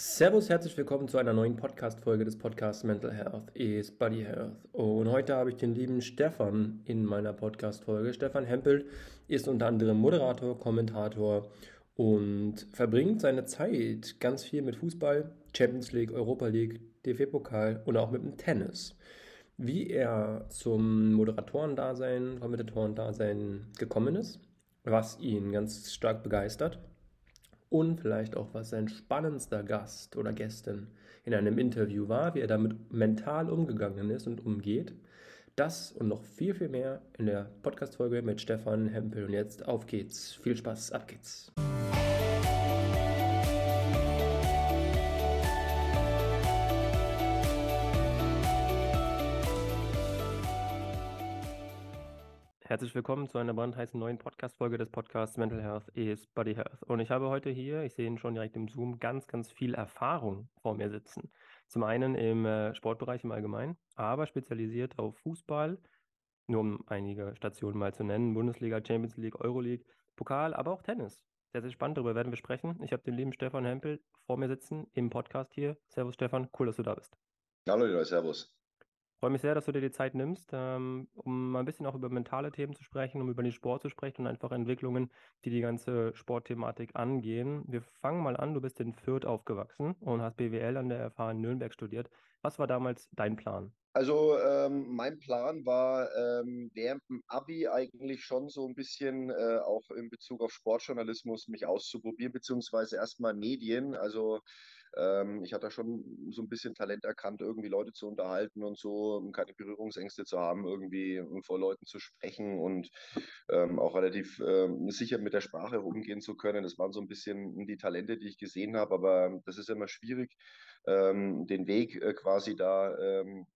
Servus, herzlich willkommen zu einer neuen Podcast-Folge des Podcasts Mental Health is Body Health. Und heute habe ich den lieben Stefan in meiner Podcast-Folge. Stefan Hempel ist unter anderem Moderator, Kommentator und verbringt seine Zeit ganz viel mit Fußball, Champions League, Europa League, DFB-Pokal und auch mit dem Tennis. Wie er zum Moderatorendasein, Kommentatorendasein gekommen ist, was ihn ganz stark begeistert und vielleicht auch, was sein spannendster Gast oder Gästin in einem Interview war, wie er damit mental umgegangen ist und umgeht. Das und noch viel, viel mehr in der Podcast-Folge mit Stefan Hempel. Und jetzt auf geht's. Viel Spaß, ab geht's. Herzlich willkommen zu einer brandheißen neuen Podcast-Folge des Podcasts Mental Health is Body Health. Und ich habe heute hier, ich sehe ihn schon direkt im Zoom, ganz, ganz viel Erfahrung vor mir sitzen. Zum einen im äh, Sportbereich im Allgemeinen, aber spezialisiert auf Fußball, nur um einige Stationen mal zu nennen, Bundesliga, Champions League, Euroleague, Pokal, aber auch Tennis. Sehr, sehr spannend, darüber werden wir sprechen. Ich habe den lieben Stefan Hempel vor mir sitzen im Podcast hier. Servus Stefan, cool, dass du da bist. Hallo, Leute, servus freue mich sehr, dass du dir die Zeit nimmst, ähm, um mal ein bisschen auch über mentale Themen zu sprechen, um über den Sport zu sprechen und einfach Entwicklungen, die die ganze Sportthematik angehen. Wir fangen mal an. Du bist in Fürth aufgewachsen und hast BWL an der FH in Nürnberg studiert. Was war damals dein Plan? Also ähm, mein Plan war ähm, während dem Abi eigentlich schon so ein bisschen äh, auch in Bezug auf Sportjournalismus mich auszuprobieren, beziehungsweise erstmal Medien. Also ähm, ich hatte schon so ein bisschen Talent erkannt, irgendwie Leute zu unterhalten und so, um keine Berührungsängste zu haben, irgendwie vor Leuten zu sprechen und ähm, auch relativ ähm, sicher mit der Sprache umgehen zu können. Das waren so ein bisschen die Talente, die ich gesehen habe, aber das ist immer schwierig, ähm, den Weg äh, quasi da ähm,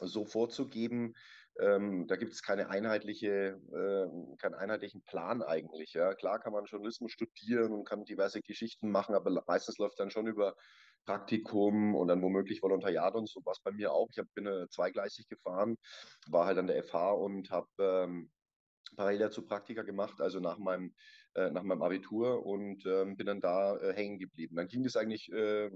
so vorzugeben, ähm, da gibt es keine einheitliche, äh, keinen einheitlichen Plan eigentlich. Ja. Klar kann man Journalismus studieren und kann diverse Geschichten machen, aber meistens läuft dann schon über Praktikum und dann womöglich Volontariat und so was bei mir auch. Ich hab, bin äh, zweigleisig gefahren, war halt an der FH und habe ähm, parallel dazu Praktika gemacht, also nach meinem äh, nach meinem Abitur und ähm, bin dann da äh, hängen geblieben. Dann ging das eigentlich äh,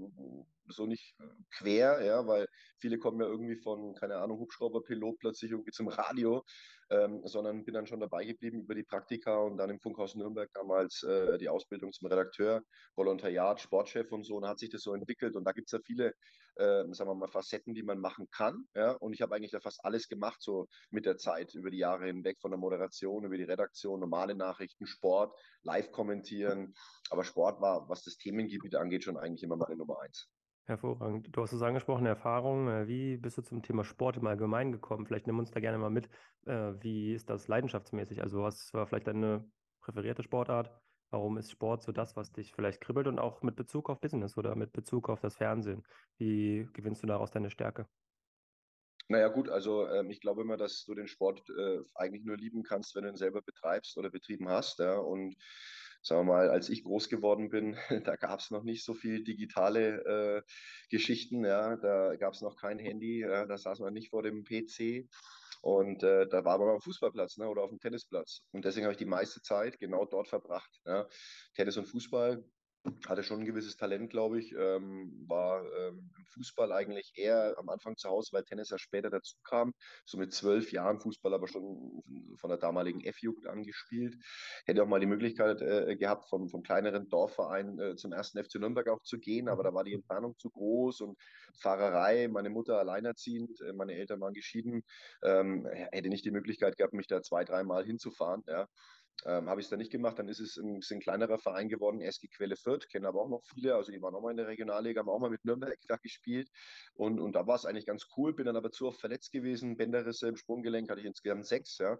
so nicht äh, quer, ja, weil viele kommen ja irgendwie von, keine Ahnung, Hubschrauberpilot plötzlich irgendwie zum Radio, ähm, sondern bin dann schon dabei geblieben über die Praktika und dann im Funkhaus Nürnberg damals äh, die Ausbildung zum Redakteur, Volontariat, Sportchef und so. Und hat sich das so entwickelt und da gibt es ja viele, äh, sagen wir mal, Facetten, die man machen kann. Ja? Und ich habe eigentlich da fast alles gemacht, so mit der Zeit, über die Jahre hinweg, von der Moderation, über die Redaktion, normale Nachrichten, Sport, live kommentieren. Aber Sport war, was das Themengebiet angeht, schon eigentlich immer meine Nummer eins. Hervorragend. Du hast es angesprochen, Erfahrung. Äh, wie bist du zum Thema Sport im Allgemeinen gekommen? Vielleicht nimm uns da gerne mal mit. Äh, wie ist das leidenschaftsmäßig? Also, was war vielleicht deine präferierte Sportart? Warum ist Sport so das, was dich vielleicht kribbelt und auch mit Bezug auf Business oder mit Bezug auf das Fernsehen? Wie gewinnst du daraus deine Stärke? Naja, gut, also ähm, ich glaube immer, dass du den Sport äh, eigentlich nur lieben kannst, wenn du ihn selber betreibst oder betrieben hast. Ja? Und sagen wir mal, als ich groß geworden bin, da gab es noch nicht so viel digitale äh, Geschichten. Ja? Da gab es noch kein Handy, ja? da saß man nicht vor dem PC. Und äh, da war man am Fußballplatz ne, oder auf dem Tennisplatz. Und deswegen habe ich die meiste Zeit genau dort verbracht. Ja. Tennis und Fußball hatte schon ein gewisses Talent, glaube ich. Ähm, war ähm, im Fußball eigentlich eher am Anfang zu Hause, weil Tennis ja später dazu kam. So mit zwölf Jahren Fußball aber schon von der damaligen F-Jugend angespielt. Hätte auch mal die Möglichkeit äh, gehabt, vom, vom kleineren Dorfverein äh, zum ersten FC Nürnberg auch zu gehen, aber da war die Entfernung zu groß und Fahrerei, meine Mutter alleinerziehend, äh, meine Eltern waren geschieden, ähm, hätte nicht die Möglichkeit gehabt, mich da zwei, dreimal hinzufahren. Ja. Ähm, habe ich es dann nicht gemacht, dann ist es ein bisschen kleinerer Verein geworden, SG Quelle Fürth, kennen aber auch noch viele, also die waren auch mal in der Regionalliga, haben auch mal mit Nürnberg da gespielt und, und da war es eigentlich ganz cool, bin dann aber zu oft verletzt gewesen, Bänderrisse im Sprunggelenk hatte ich insgesamt sechs, ja,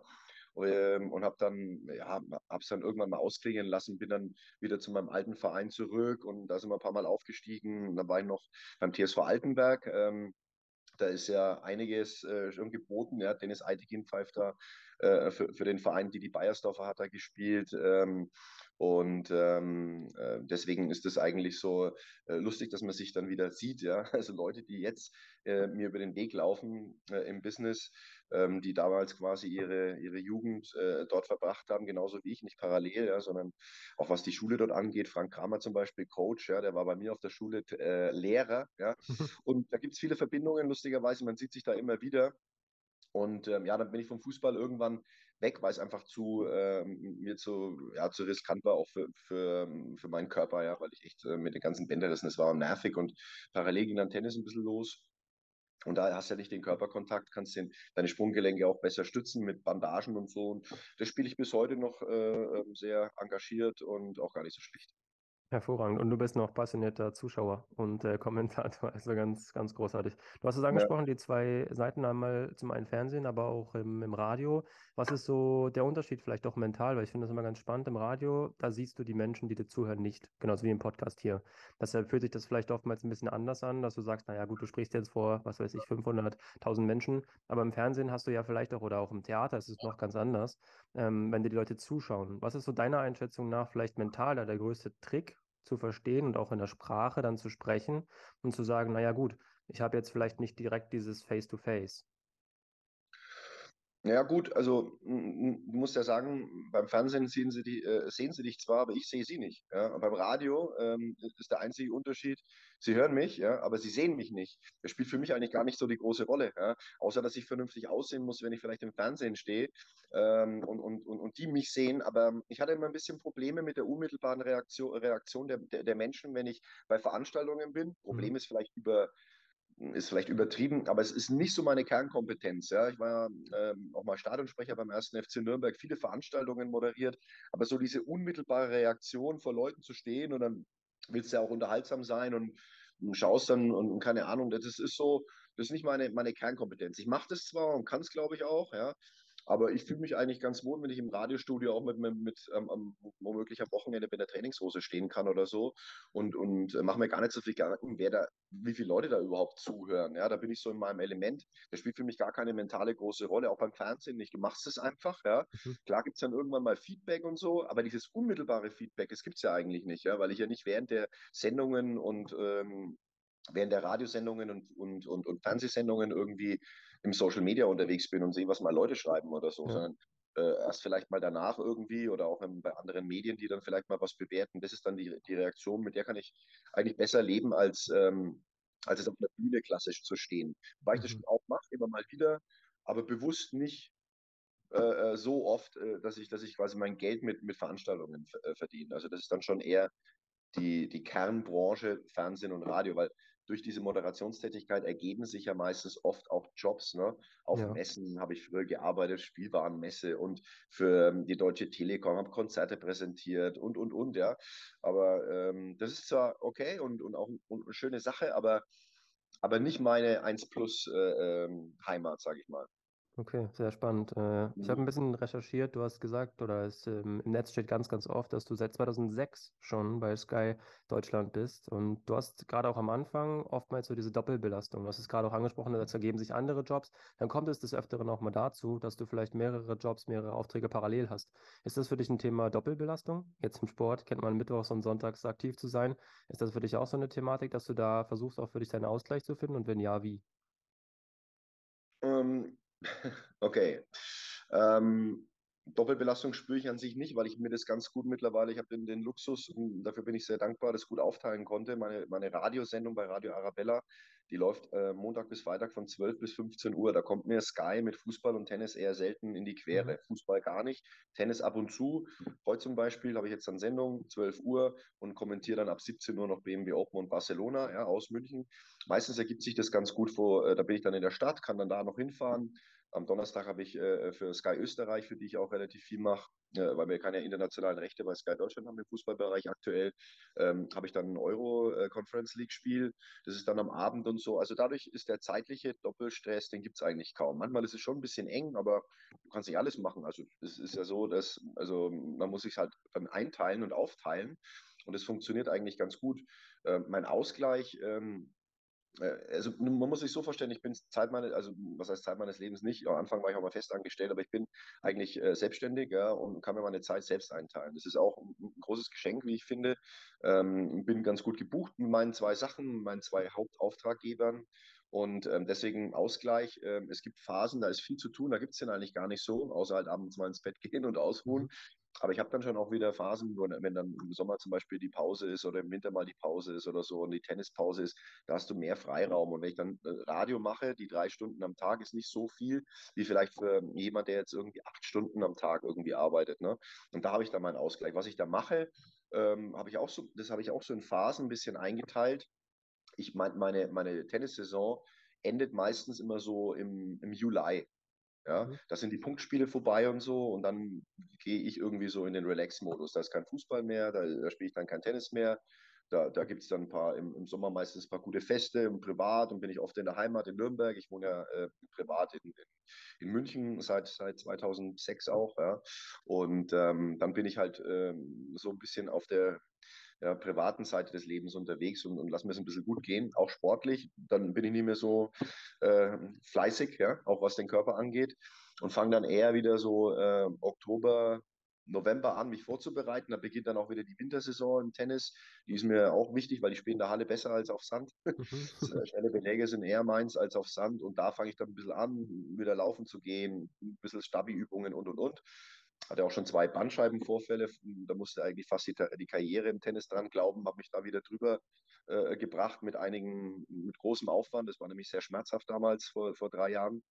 ähm, und habe dann, ja, habe es dann irgendwann mal ausklingen lassen, bin dann wieder zu meinem alten Verein zurück und da sind wir ein paar Mal aufgestiegen, da war ich noch beim TSV Altenberg, ähm, da ist ja einiges äh, schon geboten. Ja. Dennis Eitekin pfeift da äh, für, für den Verein, die die Bayersdorfer hat er gespielt. Ähm, Und ähm, äh, deswegen ist es eigentlich so äh, lustig, dass man sich dann wieder sieht. Ja? Also Leute, die jetzt äh, mir über den Weg laufen äh, im Business, ähm, die damals quasi ihre, ihre Jugend äh, dort verbracht haben, genauso wie ich, nicht parallel, ja, sondern auch was die Schule dort angeht. Frank Kramer zum Beispiel, Coach, ja, der war bei mir auf der Schule äh, Lehrer. Ja? Und da gibt es viele Verbindungen, lustigerweise, man sieht sich da immer wieder. Und ähm, ja, dann bin ich vom Fußball irgendwann weg, weil es einfach zu ähm, mir zu, ja, zu riskant war, auch für, für, für meinen Körper, ja, weil ich echt äh, mit den ganzen Bänderrissen, es war nervig und parallel ging dann Tennis ein bisschen los. Und da hast du ja nicht den Körperkontakt, kannst den, deine Sprunggelenke auch besser stützen mit Bandagen und so. Und das spiele ich bis heute noch äh, ähm, sehr engagiert und auch gar nicht so schlecht. Hervorragend. Und du bist noch passionierter Zuschauer und äh, Kommentator, also ganz, ganz großartig. Du hast es angesprochen, ja. die zwei Seiten einmal zum einen Fernsehen, aber auch im, im Radio. Was ist so der Unterschied vielleicht auch mental? Weil ich finde das immer ganz spannend. Im Radio, da siehst du die Menschen, die dir zuhören, nicht. Genauso wie im Podcast hier. Deshalb fühlt sich das vielleicht oftmals ein bisschen anders an, dass du sagst, naja gut, du sprichst jetzt vor, was weiß ich, 500, 1000 Menschen. Aber im Fernsehen hast du ja vielleicht auch, oder auch im Theater ist es noch ganz anders, ähm, wenn dir die Leute zuschauen. Was ist so deiner Einschätzung nach vielleicht mental der größte Trick zu verstehen und auch in der Sprache dann zu sprechen und zu sagen, naja gut, ich habe jetzt vielleicht nicht direkt dieses Face-to-Face. -face. Ja gut, also du musst ja sagen, beim Fernsehen sehen sie, die, äh, sehen sie dich zwar, aber ich sehe sie nicht. Ja? Und beim Radio ähm, ist der einzige Unterschied, sie hören mich, ja, aber sie sehen mich nicht. Das spielt für mich eigentlich gar nicht so die große Rolle, ja? außer dass ich vernünftig aussehen muss, wenn ich vielleicht im Fernsehen stehe ähm, und, und, und, und die mich sehen. Aber ich hatte immer ein bisschen Probleme mit der unmittelbaren Reaktion, Reaktion der, der, der Menschen, wenn ich bei Veranstaltungen bin. Problem mhm. ist vielleicht über ist vielleicht übertrieben, aber es ist nicht so meine Kernkompetenz. Ja. Ich war ähm, auch mal Stadionsprecher beim ersten FC Nürnberg, viele Veranstaltungen moderiert, aber so diese unmittelbare Reaktion vor Leuten zu stehen und dann willst du ja auch unterhaltsam sein und, und schaust dann und, und, keine Ahnung, das ist so, das ist nicht meine, meine Kernkompetenz. Ich mache das zwar und kann es, glaube ich, auch, ja, aber ich fühle mich eigentlich ganz wohl, wenn ich im Radiostudio auch mit, mit, mit ähm, am womöglich am Wochenende mit der Trainingshose stehen kann oder so und, und äh, mache mir gar nicht so viel Gedanken, wer da, wie viele Leute da überhaupt zuhören. Ja, da bin ich so in meinem Element. Das spielt für mich gar keine mentale große Rolle, auch beim Fernsehen nicht. Du machst es einfach, ja. Mhm. Klar gibt es dann irgendwann mal Feedback und so, aber dieses unmittelbare Feedback, das gibt es ja eigentlich nicht, ja, weil ich ja nicht während der Sendungen und ähm, während der Radiosendungen und, und, und, und Fernsehsendungen irgendwie im Social Media unterwegs bin und sehe, was mal Leute schreiben oder so, ja. sondern äh, erst vielleicht mal danach irgendwie oder auch in, bei anderen Medien, die dann vielleicht mal was bewerten. Das ist dann die, die Reaktion, mit der kann ich eigentlich besser leben, als, ähm, als es auf der Bühne klassisch zu stehen. Weil ich das mhm. auch mache, immer mal wieder, aber bewusst nicht äh, äh, so oft, äh, dass ich, dass ich quasi mein Geld mit, mit Veranstaltungen äh, verdiene. Also das ist dann schon eher die, die Kernbranche Fernsehen und Radio, weil durch diese Moderationstätigkeit ergeben sich ja meistens oft auch Jobs. Ne? Auf ja. Messen habe ich früher gearbeitet, Spielwarenmesse und für ähm, die Deutsche Telekom habe Konzerte präsentiert und, und, und, ja. Aber ähm, das ist zwar okay und, und auch und eine schöne Sache, aber, aber nicht meine 1 Plus äh, ähm, Heimat, sage ich mal. Okay, sehr spannend. Äh, ich habe ein mhm. bisschen recherchiert. Du hast gesagt, oder es ähm, im Netz steht ganz, ganz oft, dass du seit 2006 schon bei Sky Deutschland bist. Und du hast gerade auch am Anfang oftmals so diese Doppelbelastung. Du hast es gerade auch angesprochen, jetzt ergeben sich andere Jobs. Dann kommt es des Öfteren auch mal dazu, dass du vielleicht mehrere Jobs, mehrere Aufträge parallel hast. Ist das für dich ein Thema Doppelbelastung? Jetzt im Sport kennt man mittwochs und sonntags aktiv zu sein. Ist das für dich auch so eine Thematik, dass du da versuchst, auch für dich deinen Ausgleich zu finden? Und wenn ja, wie? Ähm, Okay. Ähm, Doppelbelastung spüre ich an sich nicht, weil ich mir das ganz gut mittlerweile, ich habe den, den Luxus, und dafür bin ich sehr dankbar, das gut aufteilen konnte. Meine, meine Radiosendung bei Radio Arabella, die läuft äh, Montag bis Freitag von 12 bis 15 Uhr. Da kommt mir Sky mit Fußball und Tennis eher selten in die Quere. Mhm. Fußball gar nicht, Tennis ab und zu. Heute zum Beispiel habe ich jetzt dann Sendung, 12 Uhr und kommentiere dann ab 17 Uhr noch BMW Open und Barcelona ja, aus München. Meistens ergibt sich das ganz gut vor, äh, da bin ich dann in der Stadt, kann dann da noch hinfahren am Donnerstag habe ich äh, für Sky Österreich, für die ich auch relativ viel mache, äh, weil wir keine internationalen Rechte bei Sky Deutschland haben im Fußballbereich aktuell, ähm, habe ich dann ein Euro äh, Conference League Spiel. Das ist dann am Abend und so. Also dadurch ist der zeitliche Doppelstress, den gibt es eigentlich kaum. Manchmal ist es schon ein bisschen eng, aber du kannst nicht alles machen. Also es ist ja so, dass also man muss sich halt dann einteilen und aufteilen. Und es funktioniert eigentlich ganz gut. Ähm, mein Ausgleich ähm, äh, also man muss sich so vorstellen, ich bin Zeit meines, also was heißt Zeit meines Lebens nicht. Am Anfang war ich auch mal fest angestellt, aber ich bin eigentlich äh, selbstständig ja, und kann mir meine Zeit selbst einteilen. Das ist auch ein, ein großes Geschenk, wie ich finde. Ähm, bin ganz gut gebucht mit meinen zwei Sachen, meinen zwei Hauptauftraggebern. Und ähm, deswegen Ausgleich. Ähm, es gibt Phasen, da ist viel zu tun, da gibt es den eigentlich gar nicht so, außer halt abends mal ins Bett gehen und ausruhen. Aber ich habe dann schon auch wieder Phasen, wenn dann im Sommer zum Beispiel die Pause ist oder im Winter mal die Pause ist oder so und die Tennispause ist, da hast du mehr Freiraum. Und wenn ich dann äh, Radio mache, die drei Stunden am Tag ist nicht so viel, wie vielleicht für jemand, der jetzt irgendwie acht Stunden am Tag irgendwie arbeitet. Ne? Und da habe ich dann meinen Ausgleich. Was ich da mache, ähm, habe ich auch so, das habe ich auch so in Phasen ein bisschen eingeteilt. Ich meine, meine, meine Tennissaison endet meistens immer so im, im Juli. Ja, mhm. da sind die Punktspiele vorbei und so und dann gehe ich irgendwie so in den Relax-Modus. Da ist kein Fußball mehr, da, da spiele ich dann kein Tennis mehr. Da, da gibt es dann ein paar, im, im, Sommer meistens ein paar gute Feste, im Privat und bin ich oft in der Heimat in Nürnberg. Ich wohne ja äh, privat in, in, in, München seit, seit 2006 auch. Ja. Und ähm, dann bin ich halt ähm, so ein bisschen auf der ja, privaten Seite des Lebens unterwegs und, und lass mir es ein bisschen gut gehen, auch sportlich. Dann bin ich nicht mehr so äh, fleißig, ja, auch was den Körper angeht und fange dann eher wieder so äh, Oktober, November an, mich vorzubereiten. Da beginnt dann auch wieder die Wintersaison im Tennis. Die ist mir auch wichtig, weil ich spiele in der Halle besser als auf Sand. Mhm. Äh, schnelle Beläge sind eher meins als auf Sand. Und da fange ich dann ein bisschen an, wieder laufen zu gehen, ein bisschen Stabi-Übungen und und und hatte auch schon zwei Bandscheibenvorfälle. Da musste eigentlich fast die, die Karriere im Tennis dran glauben, habe mich da wieder drüber äh, gebracht mit einigen, mit großem Aufwand. Das war nämlich sehr schmerzhaft damals vor, vor drei Jahren.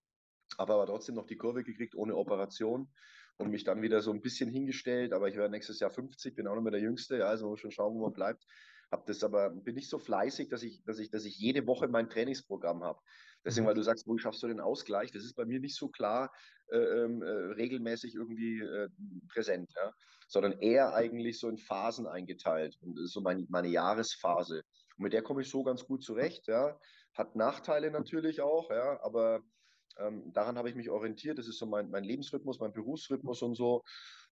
Aber, aber trotzdem noch die Kurve gekriegt ohne Operation und mich dann wieder so ein bisschen hingestellt. Aber ich werde nächstes Jahr 50, bin auch noch mehr der Jüngste, ja, also schon schauen, wo man bleibt. Hab das aber, bin nicht so fleißig, dass ich, dass ich, dass ich jede Woche mein Trainingsprogramm habe. Deswegen, mhm. weil du sagst, wo schaffst du den Ausgleich? Das ist bei mir nicht so klar äh, ähm, äh, regelmäßig irgendwie äh, präsent, ja? sondern eher eigentlich so in Phasen eingeteilt. Und das ist so mein, meine Jahresphase. Und mit der komme ich so ganz gut zurecht. Ja? Hat Nachteile natürlich auch, ja, aber ähm, daran habe ich mich orientiert. Das ist so mein, mein Lebensrhythmus, mein Berufsrhythmus und so.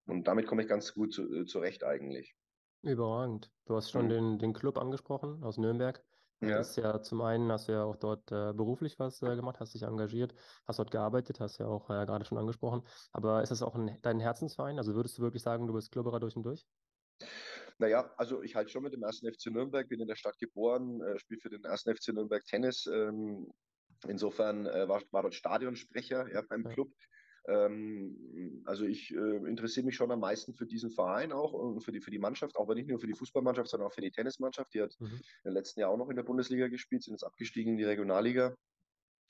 Und damit komme ich ganz gut zu, äh, zurecht eigentlich. Überragend. Du hast schon mhm. den, den Club angesprochen aus Nürnberg. Ja. Das ist ja zum einen hast du ja auch dort äh, beruflich was äh, gemacht, hast dich engagiert, hast dort gearbeitet, hast ja auch äh, gerade schon angesprochen. Aber ist das auch ein, dein Herzensverein? Also würdest du wirklich sagen, du bist Klubberer durch und durch? Naja, also ich halte schon mit dem ersten FC Nürnberg, bin in der Stadt geboren, äh, spiele für den ersten FC Nürnberg Tennis. Ähm, insofern äh, war, war dort Stadionsprecher ja, beim ja. Club. Ähm, also ich äh, interessiere mich schon am meisten für diesen Verein auch und für die, für die Mannschaft, aber nicht nur für die Fußballmannschaft, sondern auch für die Tennismannschaft. Die hat mhm. im letzten Jahr auch noch in der Bundesliga gespielt, sind jetzt abgestiegen in die Regionalliga.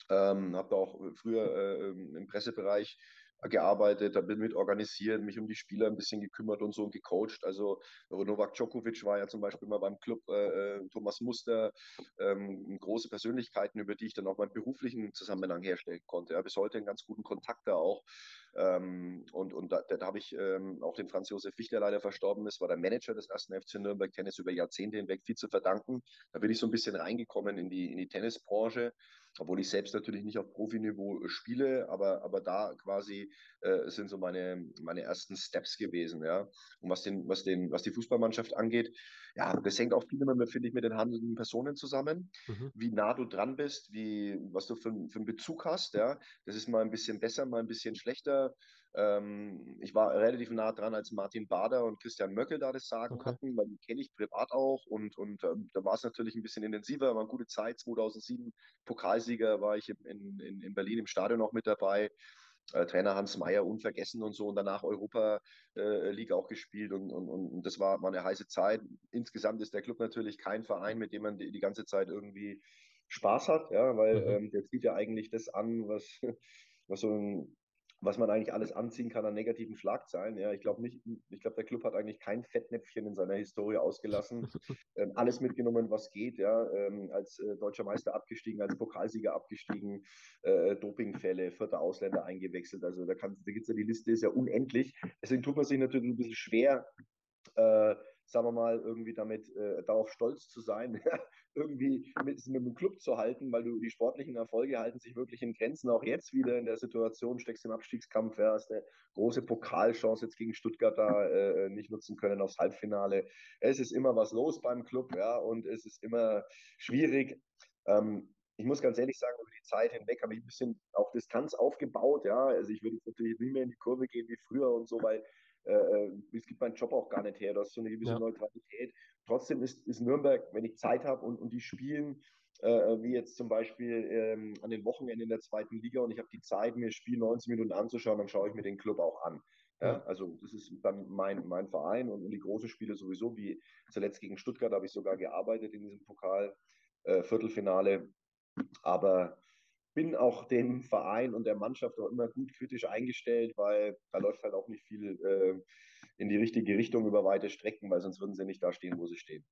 Ähm, habe da auch früher äh, im Pressebereich gearbeitet, da bin mit organisiert, mich um die Spieler ein bisschen gekümmert und so und gecoacht. Also Novak Djokovic war ja zum Beispiel mal beim Club, äh, äh, Thomas Muster, ähm, große Persönlichkeiten, über die ich dann auch meinen beruflichen Zusammenhang herstellen konnte. Ja, bis heute einen ganz guten Kontakt da auch. Ähm, und und da, da habe ich ähm, auch den Franz Josef Wicht, der leider verstorben ist, war der Manager des ersten FC Nürnberg Tennis über Jahrzehnte hinweg viel zu verdanken. Da bin ich so ein bisschen reingekommen in die, in die Tennisbranche obwohl ich selbst natürlich nicht auf Profiniveau äh, spiele, aber, aber da quasi äh, sind so meine, meine ersten Steps gewesen, ja. Und was den, was den, was die Fußballmannschaft angeht, ja, das hängt auch viel immer, finde ich, mit den handelnden Personen zusammen, mhm. wie nah du dran bist, wie, was du für, für einen Bezug hast, ja. Das ist mal ein bisschen besser, mal ein bisschen schlechter. Ähm, ich war relativ nah dran, als Martin Bader und Christian Möckel da das Sagen okay. hatten, weil die kenne ich privat auch und, und ähm, da war es natürlich ein bisschen intensiver, war eine gute Zeit. 2007 Pokalsieger war ich in, in, in Berlin im Stadion auch mit dabei. Äh, Trainer Hans Meyer unvergessen und so und danach Europa äh, League auch gespielt und, und, und das war, war eine heiße Zeit. Insgesamt ist der Club natürlich kein Verein, mit dem man die, die ganze Zeit irgendwie Spaß hat, ja, weil mhm. ähm, der zieht ja eigentlich das an, was, was so ein was man eigentlich alles anziehen kann an negativen Schlagzeilen. Ja, ich glaube nicht, ich glaube, der Club hat eigentlich kein Fettnäpfchen in seiner Historie ausgelassen. ähm, alles mitgenommen, was geht, ja, ähm, als äh, deutscher Meister abgestiegen, als Pokalsieger abgestiegen, äh, Dopingfälle, vierter Ausländer eingewechselt. Also da, kann, da gibt es ja die Liste, ist ja unendlich. Deswegen tut man sich natürlich ein bisschen schwer, äh, sagen wir mal, irgendwie damit äh, darauf stolz zu sein, irgendwie mit, mit dem Club zu halten, weil du die sportlichen Erfolge halten sich wirklich in Grenzen. Auch jetzt wieder in der Situation, steckst im Abstiegskampf, ja, hast eine große Pokalchance jetzt gegen Stuttgart da äh, nicht nutzen können aufs Halbfinale. Es ist immer was los beim Club, ja, und es ist immer schwierig. Ähm, ich muss ganz ehrlich sagen, über die Zeit hinweg habe ich ein bisschen auch Distanz aufgebaut. Ja, also ich würde natürlich nicht mehr in die Kurve gehen wie früher und so, weil äh, äh es gibt meinen Job auch gar nicht her. Du hast so eine gewisse ja. Neutralität. Trotzdem ist, ist Nürnberg, wenn ich Zeit habe und, und die spielen, äh, wie jetzt zum Beispiel ähm, an den Wochenenden in der zweiten Liga und ich habe die Zeit, mir das Spiel 90 Minuten anzuschauen, dann schaue ich mir den Club auch an. Ja, also das ist dann mein, mein Verein und, die großen Spiele sowieso, wie zuletzt gegen Stuttgart habe ich sogar gearbeitet in diesem Pokal äh, Viertelfinale. Aber bin auch dem Verein und der Mannschaft auch immer gut kritisch eingestellt, weil da läuft halt auch nicht viel äh, in die richtige Richtung über weite Strecken, weil sonst würden sie nicht da stehen, wo sie stehen.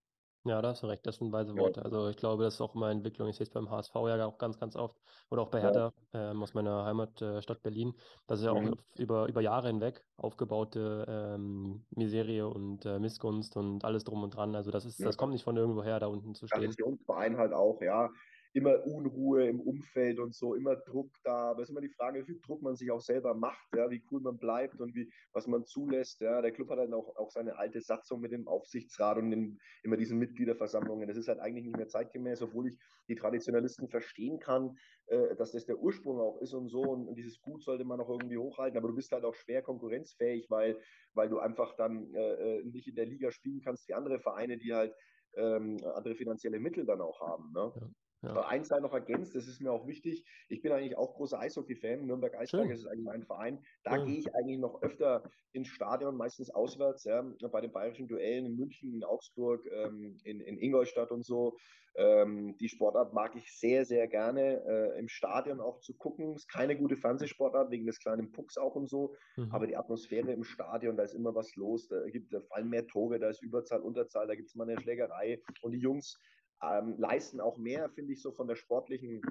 Ja, da hast du recht, das sind weise Worte. Ja. Also ich glaube, das ist auch immer Entwicklung. Ich sehe es beim HSV ja auch ganz, ganz oft oder auch bei Hertha ja. ähm, aus meiner Heimatstadt Berlin. Das ist ja auch mhm. über, über Jahre hinweg aufgebaute ähm, Miserie und äh, Missgunst und alles drum und dran. Also das ist, ja. das kommt nicht von irgendwo her, da unten zu stehen. Traditionsverein halt auch, ja immer Unruhe im Umfeld und so, immer Druck da. Aber es ist immer die Frage, wie viel Druck man sich auch selber macht, ja, wie cool man bleibt und wie, was man zulässt. Ja. Der Club hat halt auch, auch seine alte Satzung mit dem Aufsichtsrat und den, immer diesen Mitgliederversammlungen. Das ist halt eigentlich nicht mehr zeitgemäß, obwohl ich die Traditionalisten verstehen kann, äh, dass das der Ursprung auch ist und so. Und, und, dieses Gut sollte man auch irgendwie hochhalten. Aber du bist halt auch schwer konkurrenzfähig, weil, weil du einfach dann äh, äh nicht in der Liga spielen kannst wie andere Vereine, die halt ähm, andere finanzielle Mittel dann auch haben. Ne? Ja. Ja. Eins sei noch ergänzt, das ist mir auch wichtig. Ich bin eigentlich auch großer Eishockey-Fan. Nürnberg Eisberg ist eigentlich mein Verein. Da ja. gehe ich eigentlich noch öfter ins Stadion, meistens auswärts, ja, bei den bayerischen Duellen in München, in Augsburg, ähm, in, in Ingolstadt und so. Ähm, die Sportart mag ich sehr, sehr gerne. Äh, Im Stadion auch zu gucken. Ist keine gute Fernsehsportart, wegen des kleinen Pucks auch und so. Mhm. Aber die Atmosphäre im Stadion, da ist immer was los. Da, gibt, da fallen mehr Tore, da ist Überzahl, Unterzahl, da gibt es mal eine Schlägerei. Und die Jungs ähm, leisten auch mehr, finde ich, so von der sportlichen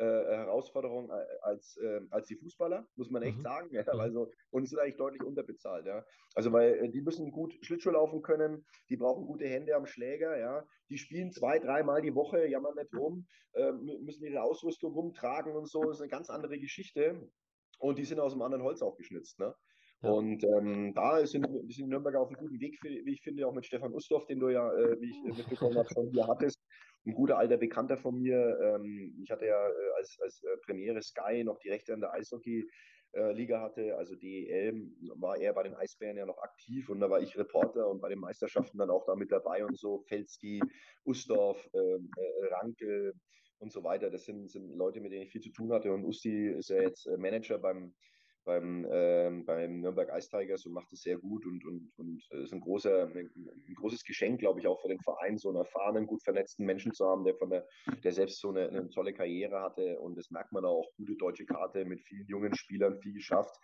äh, Herausforderung äh, als, äh, als die Fußballer, muss man echt mhm. sagen. Ja, mhm. also, und sind eigentlich deutlich unterbezahlt. Ja. Also, weil äh, die müssen gut Schlittschuh laufen können, die brauchen gute Hände am Schläger, ja. Die spielen zwei, dreimal die Woche, jammern nicht rum, äh, müssen ihre Ausrüstung rumtragen und so. Das ist eine ganz andere Geschichte. Und die sind aus einem anderen Holz aufgeschnitzt. Ne? Und ähm, da sind, sind Nürnberger auf einem guten Weg, wie ich finde, auch mit Stefan Ustorf, den du ja, äh, wie ich mitbekommen habe, schon hier hattest. Ein guter alter Bekannter von mir. Ähm, ich hatte ja äh, als, als äh, Premiere Sky noch die Rechte an der Eishockey-Liga äh, hatte, also DEL, war er bei den Eisbären ja noch aktiv und da war ich Reporter und bei den Meisterschaften dann auch da mit dabei und so. Felski, Ustorf, ähm, äh, Ranke und so weiter. Das sind, sind Leute, mit denen ich viel zu tun hatte und Usti ist ja jetzt Manager beim beim, ähm, beim Nürnberg Ice Tigers und macht es sehr gut und, und, und ist ein, großer, ein großes Geschenk, glaube ich, auch für den Verein, so einen erfahrenen, gut vernetzten Menschen zu haben, der von der, der selbst so eine, eine tolle Karriere hatte und das merkt man auch, gute deutsche Karte mit vielen jungen Spielern, viel geschafft.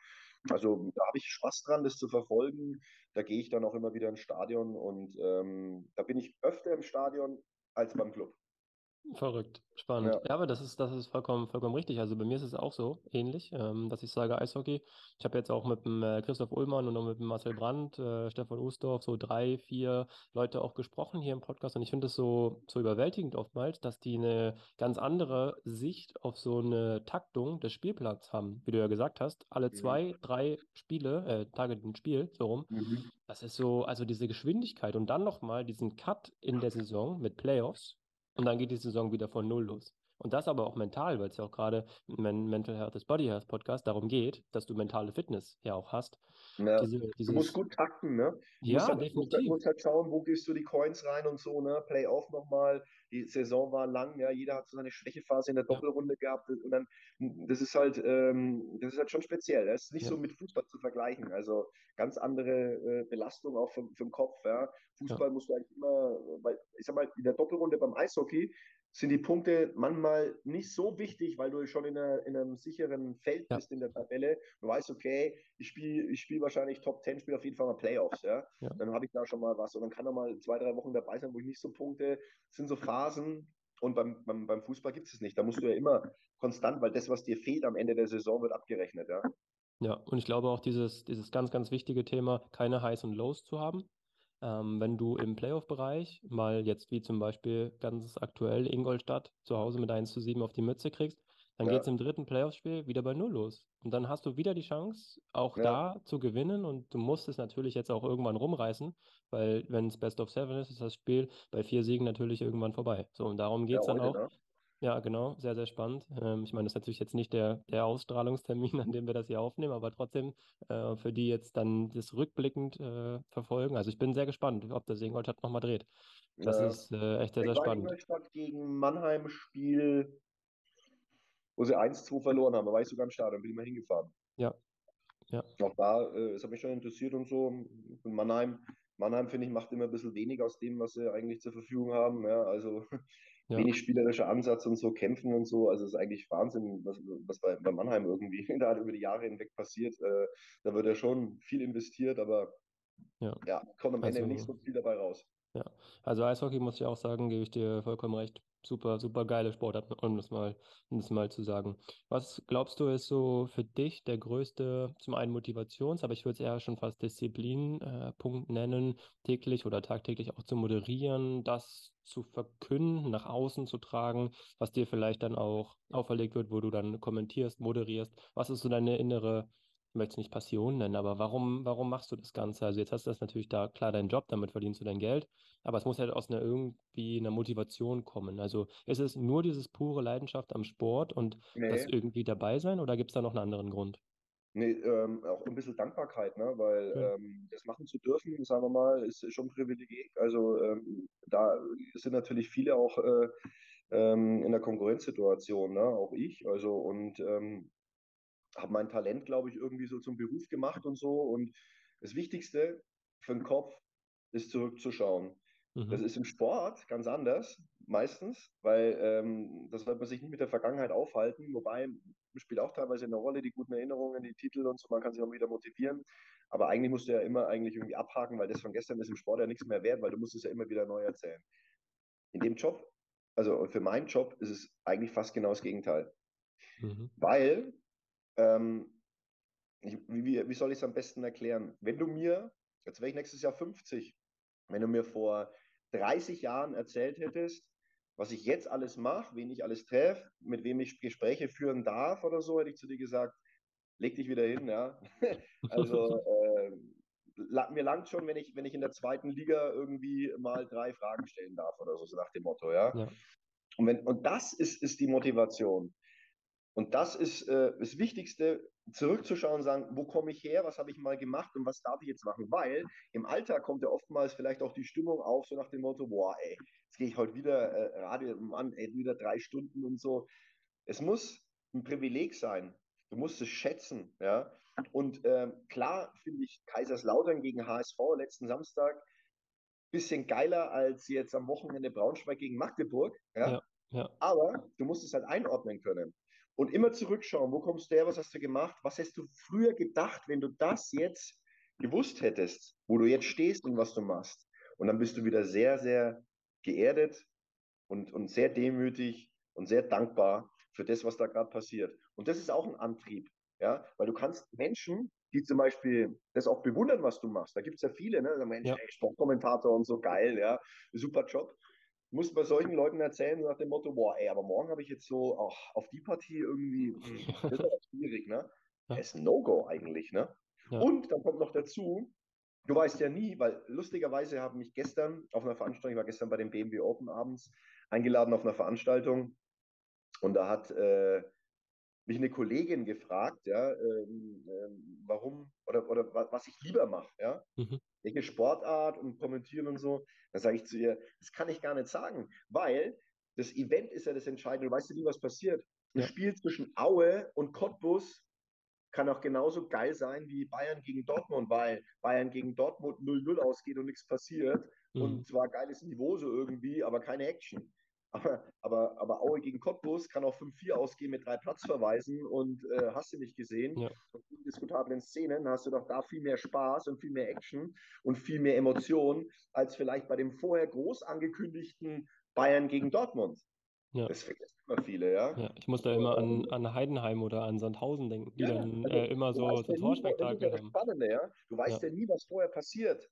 Also da habe ich Spaß dran, das zu verfolgen. Da gehe ich dann auch immer wieder ins Stadion und ähm, da bin ich öfter im Stadion als beim Club. Verrückt, spannend. Ja. ja, aber das ist, das ist vollkommen, vollkommen richtig. Also bei mir ist es auch so ähnlich, ähm, dass ich sage Eishockey. Ich habe jetzt auch mit dem äh, Christoph Ullmann und auch mit dem Marcel Brandt, äh, Stefan Usdorf, so drei, vier Leute auch gesprochen hier im Podcast. Und ich finde es so, so überwältigend oftmals, dass die eine ganz andere Sicht auf so eine Taktung des Spielplans haben. Wie du ja gesagt hast, alle mhm. zwei, drei Spiele, äh, Tage ein Spiel, so rum. Mhm. Das ist so, also diese Geschwindigkeit und dann nochmal diesen Cut in der Saison mit Playoffs und dann geht die Saison wieder von Null los. Und das aber auch mental, weil es ja auch gerade im Mental Health is Body Health Podcast darum geht, dass du mentale Fitness ja auch hast. Ja. Diese, dieses... Du musst gut takten, ne? Du ja, musst halt, definitiv. Du musst halt schauen, wo gehst du die Coins rein und so, ne? Playoff nochmal. Die Saison war lang, ja. Jeder hat so seine Schwächephase in der Doppelrunde ja. gehabt. Und dann, das ist halt, ähm, das ist halt schon speziell. Das ist nicht ja. so mit Fußball zu vergleichen. Also ganz andere äh, Belastung auch für, für den Kopf, ja. Fußball musst du eigentlich immer, weil, ich sag mal, in der Doppelrunde beim Eishockey sind die Punkte manchmal nicht so wichtig, weil du schon in, einer, in einem sicheren Feld ja. bist in der Tabelle. Du weißt, okay, ich spiele ich spiel wahrscheinlich Top 10, spiele auf jeden Fall mal Playoffs. Ja? ja. Dann habe ich da schon mal was. Und dann kann er mal zwei, drei Wochen dabei sein, wo ich nicht so punkte. Das sind so Phasen. Und beim, beim, beim Fußball gibt es es nicht. Da musst du ja immer konstant, weil das, was dir fehlt am Ende der Saison, wird abgerechnet. Ja, ja und ich glaube auch dieses, dieses ganz, ganz wichtige Thema, keine Highs und Lows zu haben. Ähm, wenn du im Playoff-Bereich mal jetzt wie zum Beispiel ganz aktuell Ingolstadt zu Hause mit 1 zu 7 auf die Mütze kriegst, dann ja. geht es im dritten Playoff-Spiel wieder bei Null los. Und dann hast du wieder die Chance, auch ja. da zu gewinnen. Und du musst es natürlich jetzt auch irgendwann rumreißen, weil wenn es Best of Seven ist, ist das Spiel bei vier Siegen natürlich irgendwann vorbei. So, und darum geht es ja, dann auch. Ja, genau, sehr, sehr spannend. Ähm, ich meine, das ist natürlich jetzt nicht der, der Ausstrahlungstermin, an dem wir das hier aufnehmen, aber trotzdem äh, für die jetzt dann das rückblickend äh, verfolgen. Also ich bin sehr gespannt, ob der Ingolstadt nochmal dreht. Das Ja. ist äh, echt sehr, sehr spannend. Ingolstadt gegen Mannheim Spiel, wo sie 1-2 verloren haben. Da war ich sogar im Stadion, bin ich mal hingefahren. Ja, ja, Auch da, äh, es hat mich schon interessiert und so. Und Mannheim, Mannheim, finde ich, macht immer ein bisschen wenig aus dem, was sie eigentlich zur Verfügung haben. Ja, also ja, wenig spielerischer Ansatz und so, kämpfen und so. Also es ist eigentlich Wahnsinn, was, was bei, bei Mannheim irgendwie da über die Jahre hinweg passiert. Äh, da wird ja schon viel investiert, aber ja. ja, kommt am Ende Also- nicht so viel dabei raus. Ja, also Eishockey muss ich auch sagen, gebe ich dir vollkommen recht. Super, super geile Sportart, um das mal, um das mal zu sagen. Was glaubst du, ist so für dich der größte, zum einen Motivations-, aber ich würde es eher schon fast Disziplinpunkt nennen, täglich oder tagtäglich auch zu moderieren, das zu verkünden, nach außen zu tragen, was dir vielleicht dann auch auferlegt wird, wo du dann kommentierst, moderierst. Was ist so deine innere ich möchte es nicht Passion nennen, aber warum, warum machst du das Ganze? Also jetzt hast du das natürlich da klar deinen Job, damit verdienst du dein Geld, aber es muss halt aus einer irgendwie einer Motivation kommen. Also ist es nur dieses pure Leidenschaft am Sport und das Nee. irgendwie dabei sein oder gibt es da noch einen anderen Grund? Nee, ähm, auch ein bisschen Dankbarkeit, ne? weil Schön. ähm, das machen zu dürfen, sagen wir mal, ist schon ein Privileg. Also ähm, da sind natürlich viele auch äh, ähm, in der Konkurrenzsituation, ne? auch ich. Also und ähm, habe mein Talent, glaube ich, irgendwie so zum Beruf gemacht und so. Und das Wichtigste für den Kopf ist zurückzuschauen. Das Mhm. ist im Sport ganz anders, meistens, weil ähm, das wird man sich nicht mit der Vergangenheit aufhalten, wobei spielt auch teilweise eine Rolle, die guten Erinnerungen, die Titel und so, man kann sich auch wieder motivieren. Aber eigentlich musst du ja immer eigentlich irgendwie abhaken, weil das von gestern ist im Sport ja nichts mehr wert, weil du musst es ja immer wieder neu erzählen. In dem Job, also für meinen Job, ist es eigentlich fast genau das Gegenteil. Mhm. Weil, ähm, ich, wie, wie soll ich es am besten erklären? Wenn du mir, jetzt wäre ich nächstes Jahr 50, wenn du mir vor 30 Jahren erzählt hättest, was ich jetzt alles mache, wen ich alles treffe, mit wem ich Gespräche führen darf oder so, hätte ich zu dir gesagt, leg dich wieder hin, ja. Also äh, mir langt schon, wenn ich, wenn ich in der zweiten Liga irgendwie mal drei Fragen stellen darf oder so, so nach dem Motto, ja. Ja. Und, wenn, und das ist, ist die Motivation. Und das ist äh, das Wichtigste, zurückzuschauen und sagen, wo komme ich her, was habe ich mal gemacht und was darf ich jetzt machen? Weil im Alltag kommt ja oftmals vielleicht auch die Stimmung auf, so nach dem Motto, boah, ey, jetzt gehe ich heute wieder äh, Radio an, ey, wieder drei Stunden und so. Es muss ein Privileg sein. Du musst es schätzen, ja. Und ähm, klar finde ich Kaiserslautern gegen HSV letzten Samstag bisschen geiler als jetzt am Wochenende Braunschweig gegen Magdeburg, ja. Ja, ja. Aber du musst es halt einordnen können. Und immer zurückschauen, wo kommst du her, was hast du gemacht, was hast du früher gedacht, wenn du das jetzt gewusst hättest, wo du jetzt stehst und was du machst. Und dann bist du wieder sehr, sehr geerdet und, und sehr demütig und sehr dankbar für das, was da gerade passiert. Und das ist auch ein Antrieb, ja, weil du kannst Menschen, die zum Beispiel das auch bewundern, was du machst, da gibt es ja viele, ne, Mensch, Ja. ey, Sportkommentator und so geil, ja, super Job muss bei solchen Leuten erzählen, nach dem Motto, boah, ey, aber morgen habe ich jetzt so auch auf die Partie irgendwie, hm, das ist aber schwierig, ne? Ja. Das ist ein No-Go eigentlich, ne? Ja. Und dann kommt noch dazu, du weißt ja nie, weil lustigerweise haben mich gestern auf einer Veranstaltung, ich war gestern bei dem BMW Open abends, eingeladen auf einer Veranstaltung und da hat äh, mich eine Kollegin gefragt, ja, ähm, ähm, warum oder, oder wa- was ich lieber mache, ja Mhm. welche Sportart und kommentieren und so. Da sage ich zu ihr, das kann ich gar nicht sagen, weil das Event ist ja das Entscheidende. Du weißt ja nie, was passiert. Ein Ja. Spiel zwischen Aue und Cottbus kann auch genauso geil sein wie Bayern gegen Dortmund, weil Bayern gegen Dortmund 0-0 ausgeht und nichts passiert. Mhm. Und zwar geiles Niveau so irgendwie, aber keine Action. Aber, aber, aber Aue gegen Cottbus kann auch 5-4 ausgehen mit drei Platzverweisen und äh, hast du nicht gesehen. Ja. Und indiskutablen Szenen hast du doch da viel mehr Spaß und viel mehr Action und viel mehr Emotion als vielleicht bei dem vorher groß angekündigten Bayern gegen Dortmund. Ja. Das vergessen immer viele, ja. Ja, ich muss da immer an, an Heidenheim oder an Sandhausen denken, die Ja, dann also, äh, immer so, ja Torspektakel haben. Spannende, ja. Du weißt ja. nie, was vorher passiert.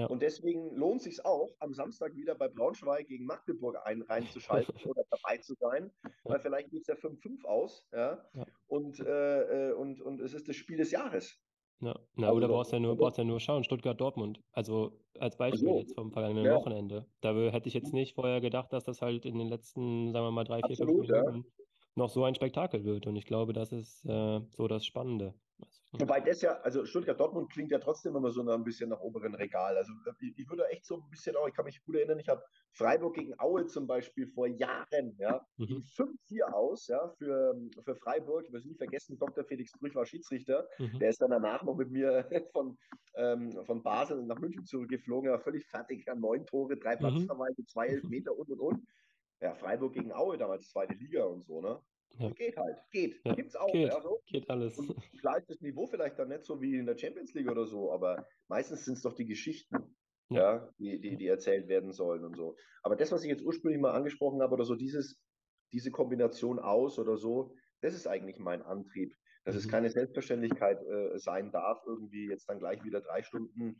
Ja. Und deswegen lohnt sich auch, am Samstag wieder bei Braunschweig gegen Magdeburg ein, reinzuschalten oder dabei zu sein, weil vielleicht geht es ja 5-5 aus, ja. Ja. Und, äh, äh, und, und es ist das Spiel des Jahres. Ja, na, Also oder brauchst ja nur, das- brauchst ja nur schauen, Stuttgart-Dortmund. Also als Beispiel so. jetzt vom vergangenen ja. Wochenende. Da hätte ich jetzt nicht vorher gedacht, dass das halt in den letzten, sagen wir mal, drei, vier, fünf Minuten. Noch so ein Spektakel wird. Und ich glaube, das ist äh, so das Spannende. Wobei das ja, also Stuttgart-Dortmund klingt ja trotzdem immer so ein bisschen nach oberen Regal. Also ich, ich würde echt so ein bisschen auch, ich kann mich gut erinnern, ich habe Freiburg gegen Aue zum Beispiel vor Jahren, ja, mhm. 5-4 aus, ja, für, für Freiburg. Ich werde nie vergessen, Dr. Felix Brüch war Schiedsrichter. Mhm. Der ist dann danach noch mit mir von, ähm, von Basel nach München zurückgeflogen. Er war völlig fertig, an neun Tore, drei mhm. Platzverweise, mhm. zwei Elfmeter und und und. Ja, Freiburg gegen Aue damals zweite Liga und so, ne? Ja. Geht halt, geht. Ja. Gibt's auch. Geht, ja, so. geht alles. Und ist das Niveau vielleicht dann nicht so wie in der Champions League oder so, aber meistens sind es doch die Geschichten, ja. ja, die, die, die erzählt werden sollen und so. Aber das, was ich jetzt ursprünglich mal angesprochen habe, oder so dieses, diese Kombination aus oder so, das ist eigentlich mein Antrieb. Dass mhm. es keine Selbstverständlichkeit äh, sein darf, irgendwie jetzt dann gleich wieder drei Stunden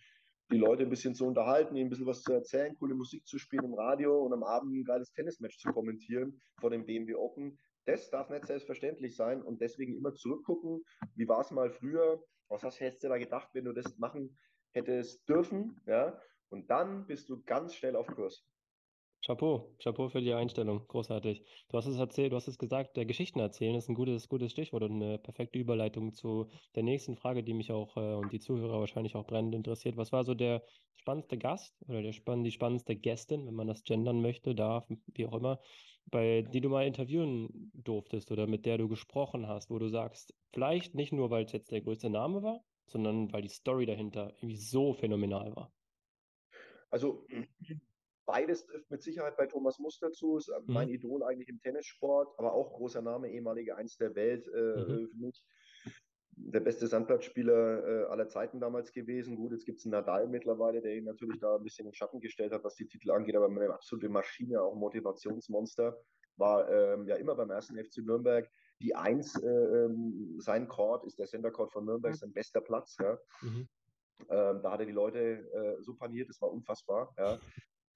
die Leute ein bisschen zu unterhalten, ihnen ein bisschen was zu erzählen, coole Musik zu spielen im Radio und am Abend ein geiles Tennismatch zu kommentieren vor dem BMW Open. Das darf nicht selbstverständlich sein und deswegen immer zurückgucken, wie war es mal früher, was hast, hättest du da gedacht, wenn du das machen hättest dürfen, ja, und dann bist du ganz schnell auf Kurs. Chapeau, Chapeau für die Einstellung, großartig. Du hast es erzählt, du hast es gesagt, der Geschichten erzählen ist ein gutes, gutes Stichwort und eine perfekte Überleitung zu der nächsten Frage, die mich auch äh, und die Zuhörer wahrscheinlich auch brennend interessiert. Was war so der spannendste Gast oder der spann die spannendste Gästin, wenn man das gendern möchte, darf, wie auch immer, bei die du mal interviewen durftest oder mit der du gesprochen hast, wo du sagst, vielleicht nicht nur, weil es jetzt der größte Name war, sondern weil die Story dahinter irgendwie so phänomenal war? Also Beides trifft mit Sicherheit bei Thomas Muster zu. Ist mhm. mein Idol eigentlich im Tennissport, aber auch großer Name, ehemaliger Eins der Welt äh, mhm. für mich. Der beste Sandplatzspieler äh, aller Zeiten damals gewesen. Gut, jetzt gibt es einen Nadal mittlerweile, der ihn natürlich da ein bisschen in den Schatten gestellt hat, was die Titel angeht, aber eine absolute Maschine, auch Motivationsmonster. War ähm, ja immer beim ersten FC Nürnberg die Eins, äh, ähm, sein Court ist der Center Court von Nürnberg, mhm. sein bester Platz. Ja. Mhm. Ähm, da hat er die Leute äh, so paniert, das war unfassbar. Ja.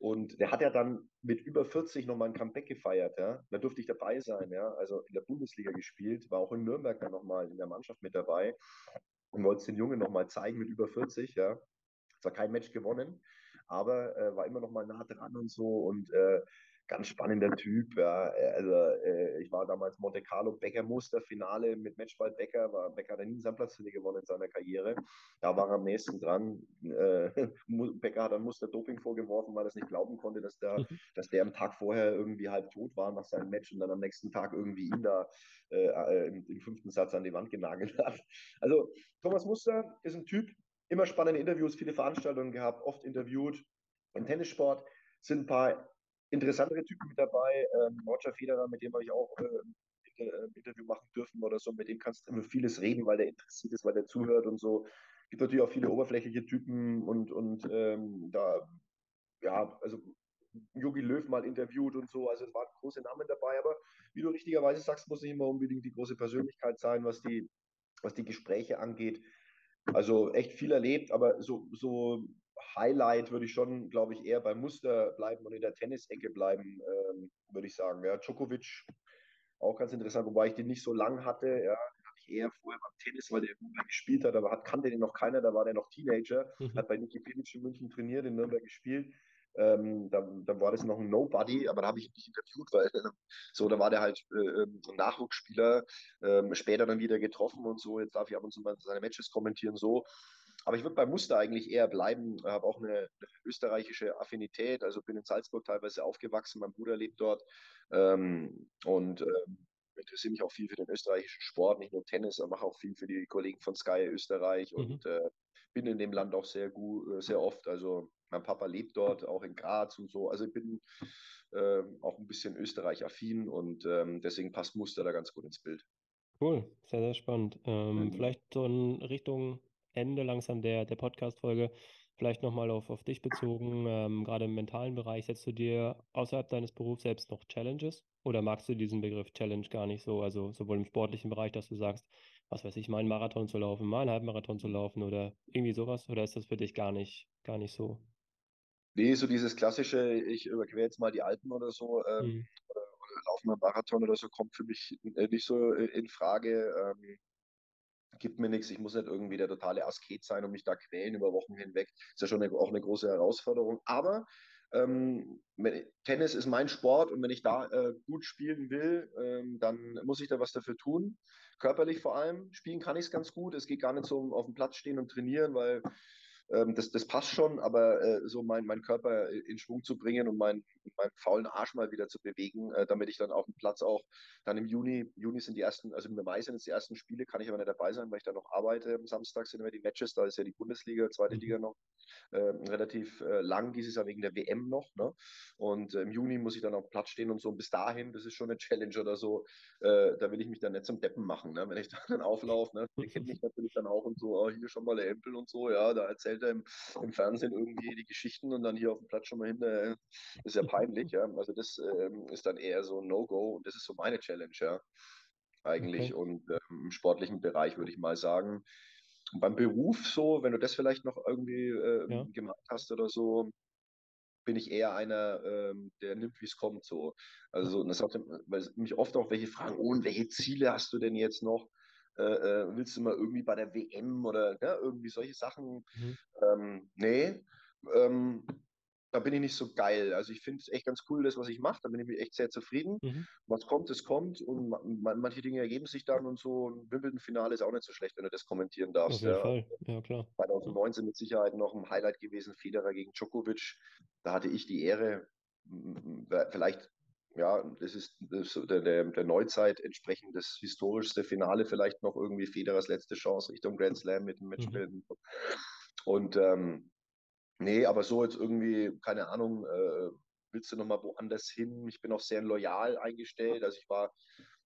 Und der hat ja dann mit über 40 nochmal ein Comeback gefeiert, ja. Da durfte ich dabei sein, ja. Also in der Bundesliga gespielt, war auch in Nürnberg dann nochmal in der Mannschaft mit dabei und wollte es den Jungen nochmal zeigen mit über 40, ja. Zwar kein Match gewonnen, aber äh, war immer noch mal nah dran und so und äh, ganz spannender Typ. Ja. Also äh, ich war damals Monte Carlo Becker Muster Finale mit Matchball Becker, war Becker hat nie einen Sandplatzfinale gewonnen in seiner Karriere. Da war er am nächsten dran. Äh, Becker hat dann Muster Doping vorgeworfen, weil er es nicht glauben konnte, dass der, mhm. dass der am Tag vorher irgendwie halb tot war nach seinem Match und dann am nächsten Tag irgendwie ihn da äh, äh im, im, fünften Satz an die Wand genagelt hat. Also Thomas Muster ist ein Typ, immer spannende Interviews, viele Veranstaltungen gehabt, oft interviewt. Im Tennissport sind ein paar interessantere Typen mit dabei. Ähm, Roger Federer, mit dem habe ich auch äh, ein Interview machen dürfen oder so. Mit dem kannst du immer vieles reden, weil der interessiert ist, weil der zuhört und so. Gibt natürlich auch viele oberflächliche Typen und, und ähm, da, ja, also Jogi Löw mal interviewt und so. Also es waren große Namen dabei, aber wie du richtigerweise sagst, muss nicht immer unbedingt die große Persönlichkeit sein, was die, was die Gespräche angeht. Also echt viel erlebt, aber so, so Highlight würde ich schon, glaube ich, eher beim Muster bleiben und in der Tennisecke bleiben, ähm, würde ich sagen. Ja, Djokovic, auch ganz interessant, wobei ich den nicht so lang hatte. Ja, den hatte ich eher vorher beim Tennis, weil der in gespielt hat, aber hat, kannte den noch keiner, da war der noch Teenager, mhm. hat bei Niki Pilic in München trainiert, in Nürnberg gespielt. Ähm, da, da, war das noch ein Nobody, aber da habe ich ihn nicht interviewt, weil so, da war der halt äh, ähm, ein Nachwuchsspieler, äh, später dann wieder getroffen und so. Jetzt darf ich ab und zu mal seine Matches kommentieren, so. Aber ich würde beim Muster eigentlich eher bleiben. Ich habe auch eine, eine, österreichische Affinität. Also bin in Salzburg teilweise aufgewachsen. Mein Bruder lebt dort. Ähm, und ähm, interessiere mich auch viel für den österreichischen Sport, nicht nur Tennis, aber mache auch viel für die Kollegen von Sky Österreich mhm. und äh, bin in dem Land auch sehr gut, äh, sehr oft. Also mein Papa lebt dort, auch in Graz und so. Also ich bin äh, auch ein bisschen Österreich-affin und ähm, deswegen passt Muster da ganz gut ins Bild. Cool, sehr, sehr spannend. Ähm, mhm. Vielleicht so in Richtung Ende langsam der, der Podcast-Folge. Vielleicht nochmal auf, auf dich bezogen, ähm, gerade im mentalen Bereich, setzt du dir außerhalb deines Berufs selbst noch Challenges? Oder magst du diesen Begriff Challenge gar nicht so? Also sowohl im sportlichen Bereich, dass du sagst, was weiß ich, mal einen Marathon zu laufen, mal einen Halbmarathon zu laufen oder irgendwie sowas? Oder ist das für dich gar nicht, gar nicht so? Nee, so dieses klassische, ich überquere jetzt mal die Alpen oder so, ähm, mhm. oder, oder laufe mal einen Marathon oder so, kommt für mich äh, nicht so äh, in Frage. Ähm, gibt mir nichts. Ich muss nicht irgendwie der totale Asket sein und mich da quälen über Wochen hinweg. Ist ja schon eine, auch eine große Herausforderung. Aber ähm, Tennis ist mein Sport und wenn ich da äh, gut spielen will, ähm, dann muss ich da was dafür tun. Körperlich vor allem. Spielen kann ich es ganz gut. Es geht gar nicht so um auf dem Platz stehen und trainieren, weil ähm, das, das passt schon, aber äh, so mein, mein Körper in Schwung zu bringen und meinen mein faulen Arsch mal wieder zu bewegen, äh, damit ich dann auf dem Platz auch dann im Juni, Juni sind die ersten, also im Mai sind es die ersten Spiele, kann ich aber nicht dabei sein, weil ich da noch arbeite. Am Samstag sind immer die Matches, da ist ja die Bundesliga, zweite mhm. Liga noch äh, relativ äh, lang dieses Jahr wegen der WM noch. Ne? Und äh, im Juni muss ich dann auf Platz stehen und so. Und bis dahin, das ist schon eine Challenge oder so, äh, da will ich mich dann nicht zum Deppen machen, ne? wenn ich dann auflaufe. Ne? Die kennt mich natürlich dann auch und so, oh, hier schon mal der Empel und so, ja, da erzählt er im, im Fernsehen irgendwie die Geschichten und dann hier auf dem Platz schon mal hin, äh, ist ja peinlich. ja. Also das ähm, ist dann eher so ein No-Go und das ist so meine Challenge, ja. Eigentlich okay. und ähm, im sportlichen Bereich würde ich mal sagen, beim Beruf so, wenn du das vielleicht noch irgendwie äh, ja. gemacht hast oder so, bin ich eher einer, ähm, der nimmt, wie es kommt. So. Also das hat, weil mich oft auch welche fragen, oh, und welche Ziele hast du denn jetzt noch? Äh, äh, willst du mal irgendwie bei der WM oder ja, irgendwie solche Sachen? Mhm. Ähm, nee. Ähm, da bin ich nicht so geil. Also ich finde es echt ganz cool, das, was ich mache. Da bin ich echt sehr zufrieden. Mhm. Was kommt, es kommt. Und man, manche Dinge ergeben sich dann und so. Ein Wimbledon-Finale ist auch nicht so schlecht, wenn du das kommentieren darfst. Auf jeden ja. Fall, ja klar. 2019 mit Sicherheit noch ein Highlight gewesen, Federer gegen Djokovic. Da hatte ich die Ehre, vielleicht ja, das ist, das der, der, der, Neuzeit entsprechend das historischste Finale, vielleicht noch irgendwie Federers letzte Chance Richtung Grand Slam mit dem Matchbild. Mhm. Und ähm, Nee, aber so jetzt irgendwie, keine Ahnung, äh, willst du nochmal woanders hin? Ich bin auch sehr loyal eingestellt. Also ich war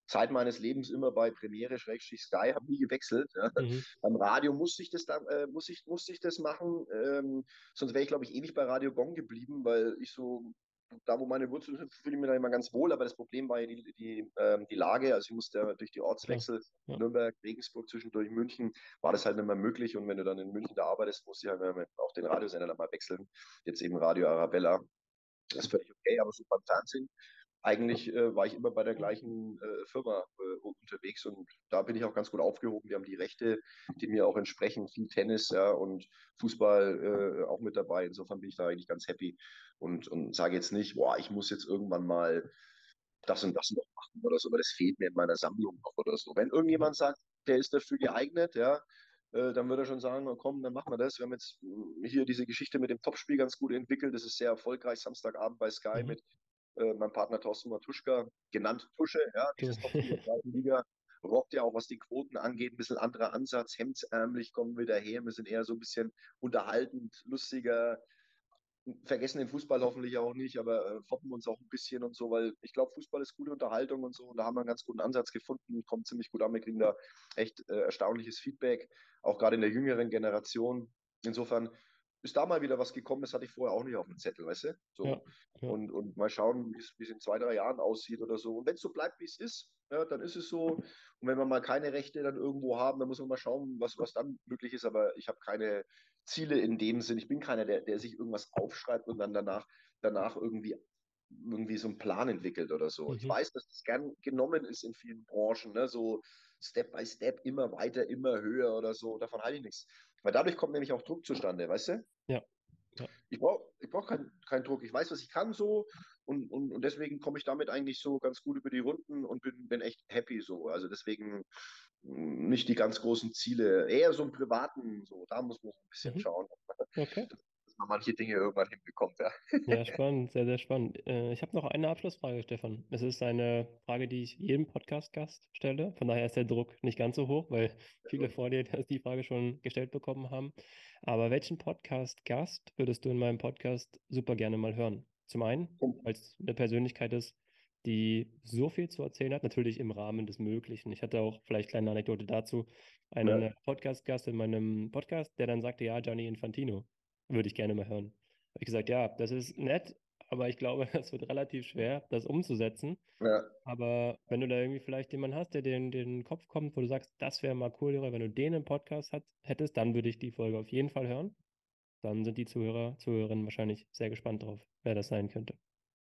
Zeit meines Lebens immer bei Premiere Schrägstrich Sky, habe nie gewechselt. Ja. Mhm. Beim Radio musste ich das dann, äh, muss ich, musste ich das machen. Ähm, sonst wäre ich, glaube ich, ewig bei Radio Gong geblieben, weil ich so da, wo meine Wurzeln sind, fühle ich mich da immer ganz wohl. Aber das Problem war ja die, die, ähm, die Lage. Also ich musste durch die Ortswechsel, ja. Nürnberg, Regensburg, zwischendurch München, war das halt nicht mehr möglich. Und wenn du dann in München da arbeitest, musst du halt auch den Radiosender dann mal wechseln. Jetzt eben Radio Arabella. Das ist völlig okay, aber so beim Fernsehen eigentlich äh, war ich immer bei der gleichen äh, Firma äh, unterwegs und da bin ich auch ganz gut aufgehoben. Die haben die Rechte, die mir auch entsprechen, viel Tennis ja, und Fußball äh, auch mit dabei. Insofern bin ich da eigentlich ganz happy und, und sage jetzt nicht, boah, ich muss jetzt irgendwann mal das und das noch machen oder so, aber das fehlt mir in meiner Sammlung noch oder so. Wenn irgendjemand sagt, der ist dafür geeignet, ja, äh, dann würde er schon sagen, komm, dann machen wir das. Wir haben jetzt äh, hier diese Geschichte mit dem Topspiel ganz gut entwickelt. Das ist sehr erfolgreich, Samstagabend bei Sky mhm. mit äh, mein Partner Thorsten Matuschka, genannt Tusche, ja, dieses Top in der zweiten Liga, rockt ja auch, was die Quoten angeht, ein bisschen anderer Ansatz, hemdsärmlich kommen wir daher, wir sind eher so ein bisschen unterhaltend, lustiger, vergessen den Fußball hoffentlich auch nicht, aber äh, foppen uns auch ein bisschen und so, weil ich glaube, Fußball ist gute Unterhaltung und so und da haben wir einen ganz guten Ansatz gefunden, kommt ziemlich gut an, wir kriegen da echt äh, erstaunliches Feedback, auch gerade in der jüngeren Generation. Insofern ist da mal wieder was gekommen, das hatte ich vorher auch nicht auf dem Zettel, weißt du? So. Ja, ja. Und, und mal schauen, wie es in zwei, drei Jahren aussieht oder so. Und wenn es so bleibt, wie es ist, ja, dann ist es so. Und wenn wir mal keine Rechte dann irgendwo haben, dann muss man mal schauen, was, was dann möglich ist. Aber ich habe keine Ziele in dem Sinn. Ich bin keiner, der, der sich irgendwas aufschreibt und dann danach, danach irgendwie irgendwie so einen Plan entwickelt oder so. Mhm. Ich weiß, dass das gern genommen ist in vielen Branchen, ne? so Step by Step, immer weiter, immer höher oder so. Davon halte ich nichts. Weil dadurch kommt nämlich auch Druck zustande, weißt du? Ja. ja. Ich brauche ich brauch keinen kein Druck. Ich weiß, was ich kann so und, und, und deswegen komme ich damit eigentlich so ganz gut über die Runden und bin, bin echt happy so. Also deswegen hm, nicht die ganz großen Ziele, eher so im Privaten, so, da muss man so ein bisschen mhm. schauen. Okay man manche Dinge irgendwann hinbekommt. Ja, ja spannend, sehr, sehr spannend. Äh, ich habe noch eine Abschlussfrage, Stefan. Es ist eine Frage, die ich jedem Podcast-Gast stelle. Von daher ist der Druck nicht ganz so hoch, weil viele vor dir die Frage schon gestellt bekommen haben. Aber welchen Podcast-Gast würdest du in meinem Podcast super gerne mal hören? Zum einen, weil es eine Persönlichkeit ist, die so viel zu erzählen hat, natürlich im Rahmen des Möglichen. Ich hatte auch vielleicht eine kleine Anekdote dazu, einen ja. Podcast-Gast in meinem Podcast, der dann sagte, ja, Gianni Infantino. Würde ich gerne mal hören. Habe ich gesagt, ja, das ist nett, aber ich glaube, es wird relativ schwer, das umzusetzen. Ja. Aber wenn du da irgendwie vielleicht jemanden hast, der dir in den Kopf kommt, wo du sagst, das wäre mal cool, wenn du den im Podcast hat, hättest, dann würde ich die Folge auf jeden Fall hören. Dann sind die Zuhörer, Zuhörerinnen wahrscheinlich sehr gespannt drauf, wer das sein könnte.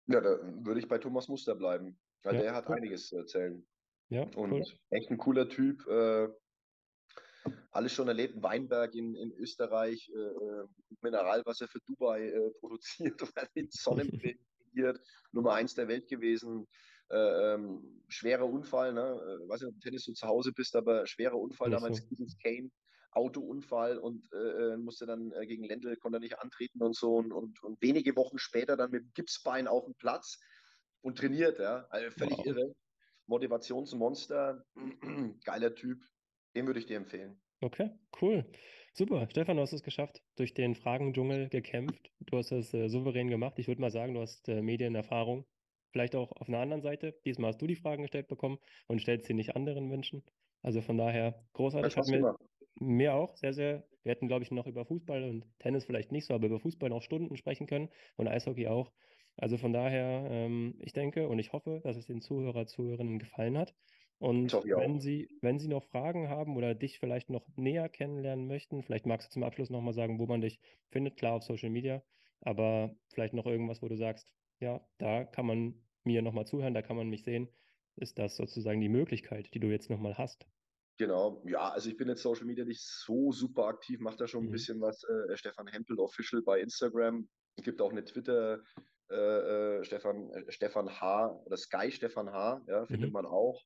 Ja, da würde ich bei Thomas Muster bleiben, weil ja, der hat cool. einiges zu erzählen. Ja, und cool. echt ein cooler Typ. Äh, alles schon erlebt. Weinberg in, in Österreich, äh, äh Mineralwasser für Dubai äh, produziert, mit Sonnenbrille Nummer eins der Welt gewesen. Äh, ähm, schwerer Unfall, ne? Äh, weiß nicht, ob du Tennis so zu Hause bist, aber schwerer Unfall Nicht damals, so. Kane, Autounfall und äh, äh, musste dann äh, gegen Lendl, konnte nicht antreten und so und, und, und, wenige Wochen später dann mit dem Gipsbein auf dem Platz und trainiert, ja. Also völlig wow. irre. Motivationsmonster, geiler Typ, den würde ich dir empfehlen. Okay, cool. Super. Stefan, du hast es geschafft, durch den Fragendschungel gekämpft. Du hast es äh, souverän gemacht. Ich würde mal sagen, du hast äh, Medienerfahrung. Vielleicht auch auf einer anderen Seite. Diesmal hast du die Fragen gestellt bekommen und stellst sie nicht anderen Menschen. Also von daher großartig. Hat mir, mir auch sehr, sehr. Wir hätten, glaube ich, noch über Fußball und Tennis vielleicht nicht so, aber über Fußball noch Stunden sprechen können und Eishockey auch. Also von daher, ähm, ich denke und ich hoffe, dass es den Zuhörer, Zuhörerinnen gefallen hat. Und wenn Sie, wenn Sie noch Fragen haben oder dich vielleicht noch näher kennenlernen möchten, vielleicht magst du zum Abschluss nochmal sagen, wo man dich findet, klar auf Social Media, aber vielleicht noch irgendwas, wo du sagst, ja, da kann man mir nochmal zuhören, da kann man mich sehen. Ist das sozusagen die Möglichkeit, die du jetzt nochmal hast? Genau, ja, also ich bin jetzt Social Media nicht so super aktiv, mache da schon ein mhm. bisschen was. Äh, Stefan Hempel Official bei Instagram. Es gibt auch eine Twitter, äh, äh, Stefan, äh, Stefan H. oder Sky Stefan H. Ja, findet mhm. man auch.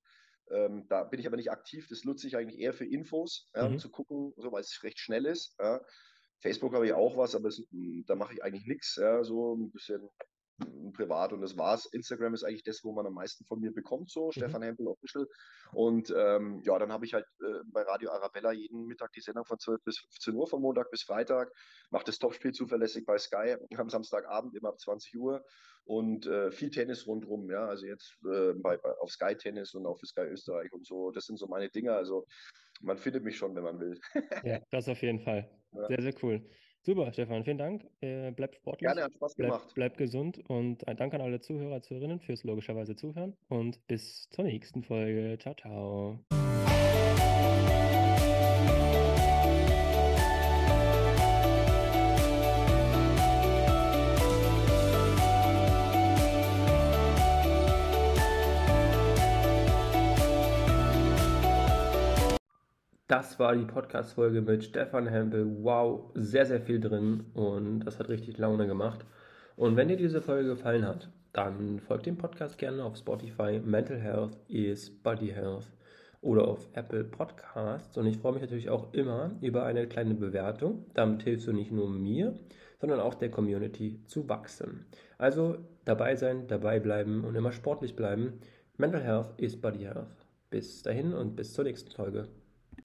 Ähm, da bin ich aber nicht aktiv. Das nutze ich eigentlich eher für Infos, ja, mhm. um zu gucken, so, weil es recht schnell ist. Ja. Facebook habe ich auch was, aber es, da mache ich eigentlich nichts. Ja, so ein bisschen privat und das war's. Instagram ist eigentlich das, wo man am meisten von mir bekommt, so mhm. Stefan Hempel Official. Und ähm, ja, dann habe ich halt äh, bei Radio Arabella jeden Mittag die Sendung von 12 bis 15 Uhr, von Montag bis Freitag. Mache das Topspiel zuverlässig bei Sky am Samstagabend immer ab 20 Uhr und äh, viel Tennis rundherum. Ja, also jetzt äh, bei, bei, auf Sky Tennis und auf Sky Österreich und so. Das sind so meine Dinge. Also man findet mich schon, wenn man will. ja, das auf jeden Fall. Ja. Sehr, sehr cool. Super, Stefan, vielen Dank. Äh, bleib sportlich. Gerne, hat Spaß gemacht. Bleib, bleib gesund und ein Dank an alle Zuhörer, Zuhörerinnen fürs logischerweise Zuhören und bis zur nächsten Folge. Ciao, ciao. Das war die Podcast-Folge mit Stefan Hempel. Wow, sehr, sehr viel drin und das hat richtig Laune gemacht. Und wenn dir diese Folge gefallen hat, dann folgt dem Podcast gerne auf Spotify. Mental Health is Body Health oder auf Apple Podcasts. Und ich freue mich natürlich auch immer über eine kleine Bewertung. Damit hilfst du nicht nur mir, sondern auch der Community zu wachsen. Also dabei sein, dabei bleiben und immer sportlich bleiben. Mental Health is Body Health. Bis dahin und bis zur nächsten Folge.